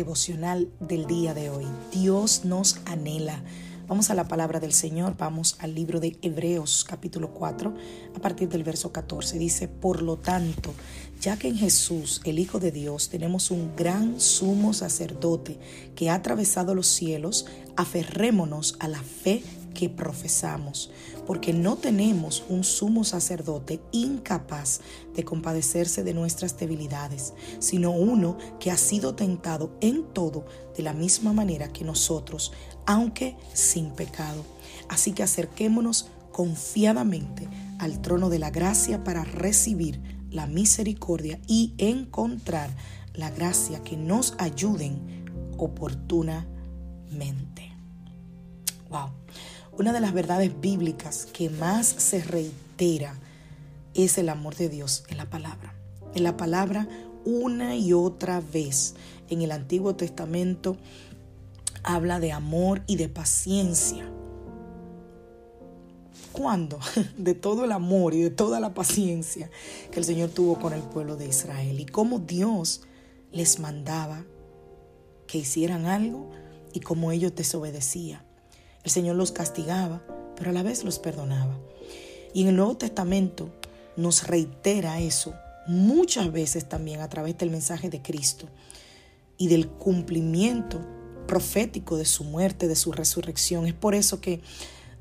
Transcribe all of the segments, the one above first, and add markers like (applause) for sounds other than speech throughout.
Devocional del día de hoy. Dios nos anhela. Vamos a la palabra del Señor, vamos al libro de Hebreos capítulo 4, a partir del verso 14. Dice, por lo tanto, ya que en Jesús, el Hijo de Dios, tenemos un gran sumo sacerdote que ha atravesado los cielos, aferrémonos a la fe que profesamos, porque no tenemos un sumo sacerdote incapaz de compadecerse de nuestras debilidades, sino uno que ha sido tentado en todo de la misma manera que nosotros, aunque sin pecado. Así que acerquémonos confiadamente al trono de la gracia para recibir la misericordia y encontrar la gracia que nos ayuden oportunamente. Wow. Una de las verdades bíblicas que más se reitera es el amor de Dios en la palabra. En la palabra una y otra vez. En el Antiguo Testamento habla de amor y de paciencia. ¿Cuándo? (laughs) De todo el amor y de toda la paciencia que el Señor tuvo con el pueblo de Israel y cómo Dios les mandaba que hicieran algo y cómo ellos desobedecían. El Señor los castigaba, pero a la vez los perdonaba. Y en el Nuevo Testamento nos reitera eso muchas veces también a través del mensaje de Cristo y del cumplimiento profético de su muerte, de su resurrección. Es por eso que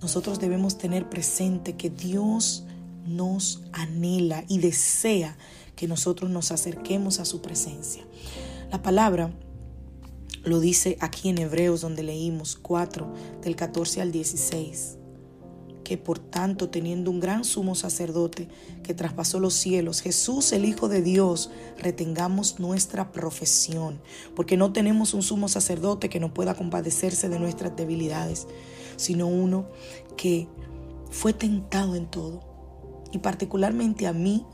nosotros debemos tener presente que Dios nos anhela y desea que nosotros nos acerquemos a su presencia. La palabra lo dice aquí en Hebreos donde leímos 4 del 14 al 16. Que por tanto, teniendo un gran sumo sacerdote que traspasó los cielos, Jesús el Hijo de Dios, retengamos nuestra profesión, porque no tenemos un sumo sacerdote que no pueda compadecerse de nuestras debilidades, sino uno que fue tentado en todo. Y particularmente a mí,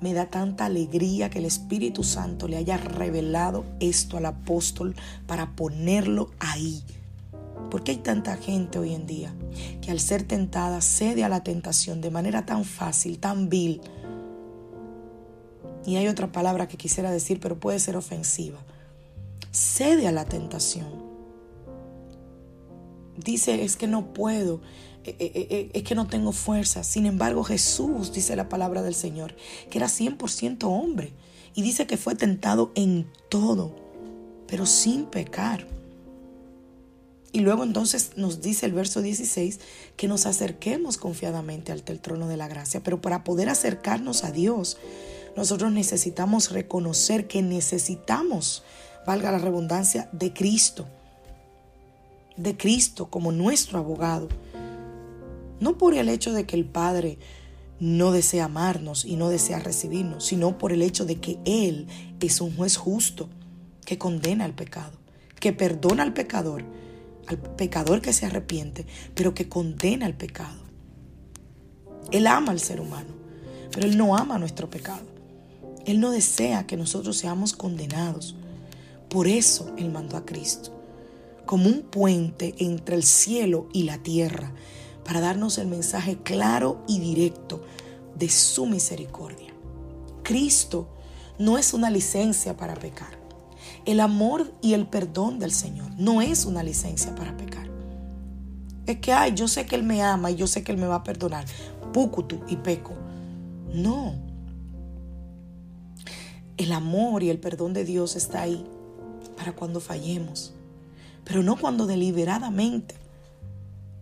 me da tanta alegría que el Espíritu Santo le haya revelado esto al apóstol para ponerlo ahí. Porque hay tanta gente hoy en día que al ser tentada cede a la tentación de manera tan fácil, tan vil. Y hay otra palabra que quisiera decir, pero puede ser ofensiva. Cede a la tentación. Dice, es que no puedo, eh, eh, eh, es que no tengo fuerza. Sin embargo, Jesús, dice la palabra del Señor, que era 100% hombre. Y dice que fue tentado en todo, pero sin pecar. Y luego entonces nos dice el verso 16 que nos acerquemos confiadamente el trono de la gracia. Pero para poder acercarnos a Dios, nosotros necesitamos reconocer que necesitamos, valga la redundancia, de Cristo. De Cristo como nuestro abogado no por el hecho de que el Padre no desea amarnos y no desea recibirnos, sino por el hecho de que Él es un juez justo que condena al pecado, que perdona al pecador, al pecador que se arrepiente, pero que condena al pecado. Él ama al ser humano, pero Él no ama nuestro pecado. Él no desea que nosotros seamos condenados. Por eso Él mandó a Cristo, como un puente entre el cielo y la tierra, para darnos el mensaje claro y directo de su misericordia. Cristo no es una licencia para pecar. El amor y el perdón del Señor no es una licencia para pecar. Es que, ay, yo sé que Él me ama y yo sé que Él me va a perdonar. Pucutu y peco. No. El amor y el perdón de Dios está ahí para cuando fallemos, pero no cuando deliberadamente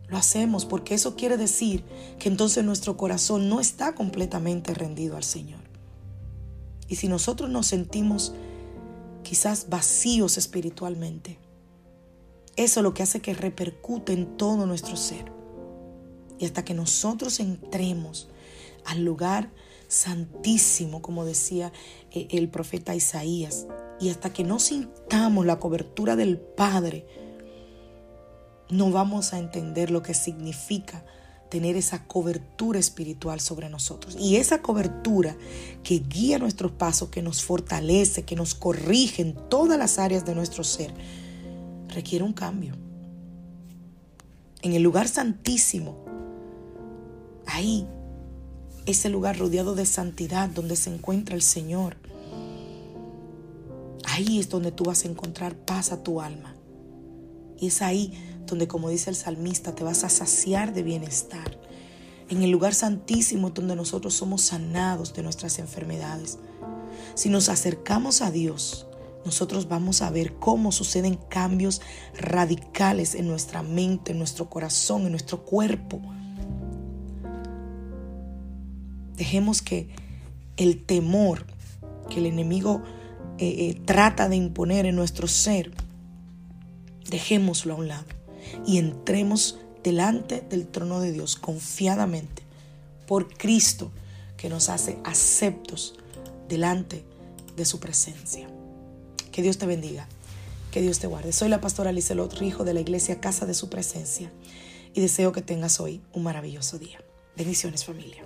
lo hacemos porque eso quiere decir que entonces nuestro corazón no está completamente rendido al Señor. Y si nosotros nos sentimos quizás vacíos espiritualmente, Eso es lo que hace que repercute en todo nuestro ser. Y hasta que nosotros entremos al lugar santísimo, como decía eh, el profeta Isaías, y hasta que no sintamos la cobertura del Padre, no vamos a entender lo que significa tener esa cobertura espiritual sobre nosotros. Y esa cobertura que guía nuestros pasos, que nos fortalece, que nos corrige en todas las áreas de nuestro ser, requiere un cambio. En el lugar santísimo, ahí, ese lugar rodeado de santidad donde se encuentra el Señor, ahí es donde tú vas a encontrar paz a tu alma. Y es ahí donde, como dice el salmista, te vas a saciar de bienestar. En el lugar santísimo donde nosotros somos sanados de nuestras enfermedades. Si nos acercamos a Dios, nosotros vamos a ver cómo suceden cambios radicales en nuestra mente, en nuestro corazón, en nuestro cuerpo. Dejemos que el temor que el enemigo eh, eh, trata de imponer en nuestro ser, dejémoslo a un lado y entremos delante del trono de Dios confiadamente por Cristo que nos hace aceptos delante de su presencia. Que Dios te bendiga, que Dios te guarde. Soy la pastora Lizelot Rijo de la iglesia Casa de Su Presencia y deseo que tengas hoy un maravilloso día. Bendiciones familia.